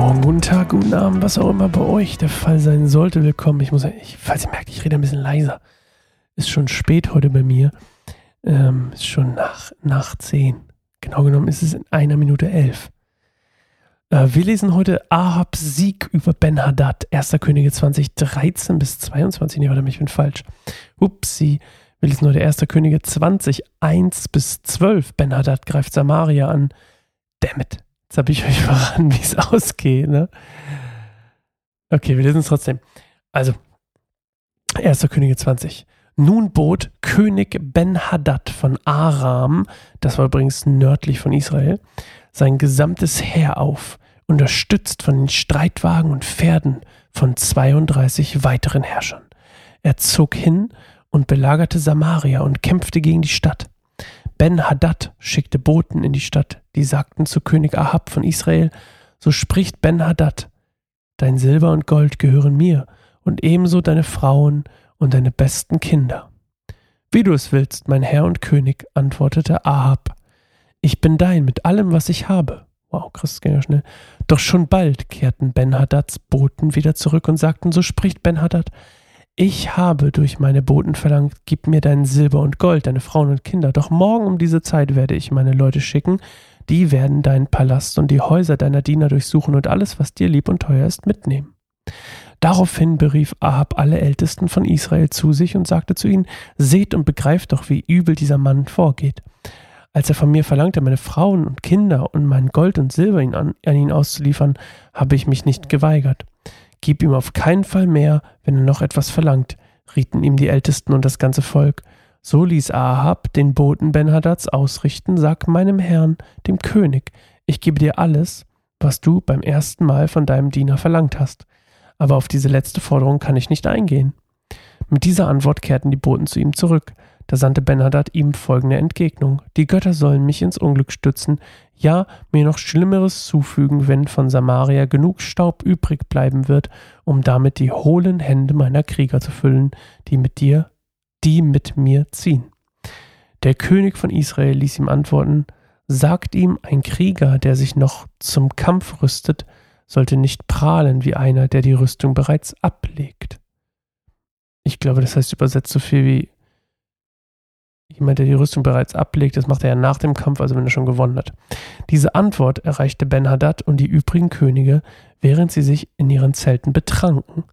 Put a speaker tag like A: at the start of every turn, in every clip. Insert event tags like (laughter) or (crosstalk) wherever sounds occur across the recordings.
A: Morgen, guten Tag, guten Abend, was auch immer bei euch der Fall sein sollte. Willkommen. Ich muss, ich, falls ihr merkt, ich rede ein bisschen leiser. Ist schon spät heute bei mir. Ähm, ist schon nach, nach 10. Genau genommen ist es in einer Minute 11. Äh, wir lesen heute Ahabs Sieg über Ben-Hadad, 1. Könige 2013 bis 22. Nee, warte ich bin falsch. Upsi. Wir lesen heute 1. Könige 20, 1 bis 12. Ben-Hadad greift Samaria an. Dammit. Jetzt habe ich euch (laughs) verraten, wie es ausgeht. Ne? Okay, wir lesen es trotzdem. Also, 1. Könige 20. Nun bot König Ben-Hadad von Aram, das war übrigens nördlich von Israel, sein gesamtes Heer auf, unterstützt von den Streitwagen und Pferden von 32 weiteren Herrschern. Er zog hin und belagerte Samaria und kämpfte gegen die Stadt. Ben-Hadad schickte Boten in die Stadt, die sagten zu König Ahab von Israel, so spricht Ben-Hadad, dein Silber und Gold gehören mir, und ebenso deine Frauen und deine besten Kinder. Wie du es willst, mein Herr und König, antwortete Ahab, ich bin dein mit allem, was ich habe. Wow, krass, ging ja schnell. Doch schon bald kehrten Ben-Hadads Boten wieder zurück und sagten, so spricht Ben-Hadad, ich habe durch meine Boten verlangt, gib mir dein Silber und Gold, deine Frauen und Kinder. Doch morgen um diese Zeit werde ich meine Leute schicken, die werden deinen Palast und die Häuser deiner Diener durchsuchen und alles, was dir lieb und teuer ist, mitnehmen. Daraufhin berief Ahab alle Ältesten von Israel zu sich und sagte zu ihnen, Seht und begreift doch, wie übel dieser Mann vorgeht. Als er von mir verlangte, meine Frauen und Kinder und mein Gold und Silber an ihn auszuliefern, habe ich mich nicht geweigert. Gib ihm auf keinen Fall mehr, wenn er noch etwas verlangt, rieten ihm die Ältesten und das ganze Volk. So ließ Ahab den Boten Ben-Hadads ausrichten, sag meinem Herrn, dem König, ich gebe dir alles, was du beim ersten Mal von deinem Diener verlangt hast. Aber auf diese letzte Forderung kann ich nicht eingehen. Mit dieser Antwort kehrten die Boten zu ihm zurück. Da sandte Ben-Hadad ihm folgende Entgegnung. Die Götter sollen mich ins Unglück stützen, ja, mir noch Schlimmeres zufügen, wenn von Samaria genug Staub übrig bleiben wird, um damit die hohlen Hände meiner Krieger zu füllen, die mit dir, die mit mir ziehen. Der König von Israel ließ ihm antworten, sagt ihm, ein Krieger, der sich noch zum Kampf rüstet, sollte nicht prahlen wie einer, der die Rüstung bereits ablegt. Ich glaube, das heißt übersetzt so viel wie jemand, der die Rüstung bereits ablegt, das macht er ja nach dem Kampf, also wenn er schon gewonnen hat. Diese Antwort erreichte Ben-Hadad und die übrigen Könige, während sie sich in ihren Zelten betranken.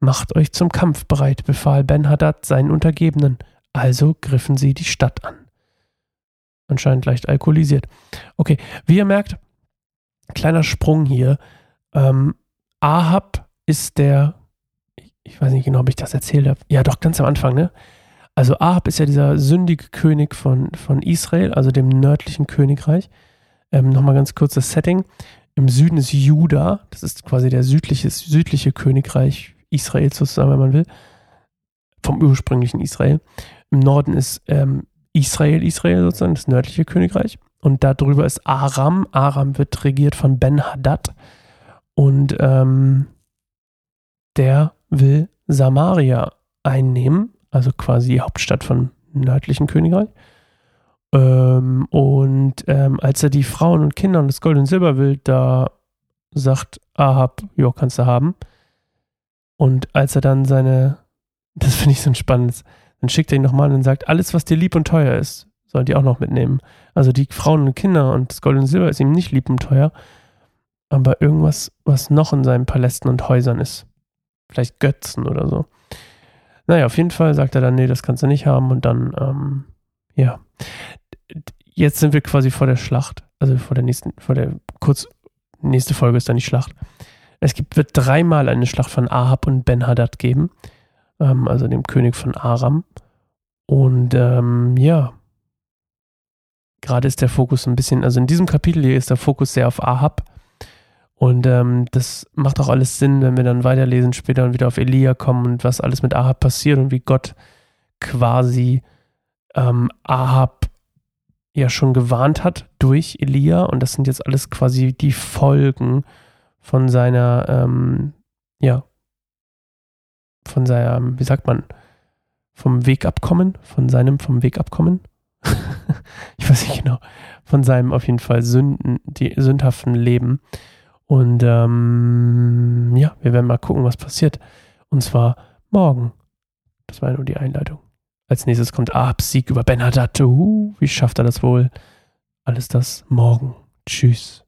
A: Macht euch zum Kampf bereit, befahl Ben-Hadad seinen Untergebenen. Also griffen sie die Stadt an. Anscheinend leicht alkoholisiert. Okay, wie ihr merkt, kleiner Sprung hier. Ähm, Ahab ist der, ich weiß nicht genau, ob ich das erzählt habe. Ja, doch, ganz am Anfang, ne? Also Ahab ist ja dieser sündige König von, von Israel, also dem nördlichen Königreich. Ähm, Nochmal ganz kurz das Setting. Im Süden ist Juda, das ist quasi der südliche, südliche Königreich Israels sozusagen, wenn man will, vom ursprünglichen Israel. Im Norden ist ähm, Israel, Israel sozusagen, das nördliche Königreich. Und darüber ist Aram. Aram wird regiert von Ben-Hadad. Und ähm, der will Samaria einnehmen also quasi die Hauptstadt von nördlichen Königreich. Ähm, und ähm, als er die Frauen und Kinder und das Gold und Silber will, da sagt Ahab, ja, kannst du haben. Und als er dann seine, (laughs) das finde ich so ein spannendes, dann schickt er ihn nochmal und sagt, alles, was dir lieb und teuer ist, sollt ihr auch noch mitnehmen. Also die Frauen und Kinder und das Gold und Silber ist ihm nicht lieb und teuer, aber irgendwas, was noch in seinen Palästen und Häusern ist. Vielleicht Götzen oder so. Naja, auf jeden Fall sagt er dann, nee, das kannst du nicht haben. Und dann, ähm, ja. Jetzt sind wir quasi vor der Schlacht. Also vor der nächsten, vor der kurz, nächste Folge ist dann die Schlacht. Es gibt, wird dreimal eine Schlacht von Ahab und Ben-Hadad geben. Ähm, also dem König von Aram. Und ähm, ja, gerade ist der Fokus ein bisschen, also in diesem Kapitel hier ist der Fokus sehr auf Ahab und ähm, das macht auch alles Sinn, wenn wir dann weiterlesen später und wieder auf Elia kommen und was alles mit Ahab passiert und wie Gott quasi ähm, Ahab ja schon gewarnt hat durch Elia. Und das sind jetzt alles quasi die Folgen von seiner, ähm, ja, von seinem, wie sagt man, vom Wegabkommen, von seinem vom Wegabkommen. (laughs) ich weiß nicht genau, von seinem auf jeden Fall Sünden, die sündhaften Leben. Und ähm, ja, wir werden mal gucken, was passiert. Und zwar morgen. Das war nur die Einleitung. Als nächstes kommt Abs Sieg über Ben Haddad. Uh, wie schafft er das wohl? Alles das morgen. Tschüss.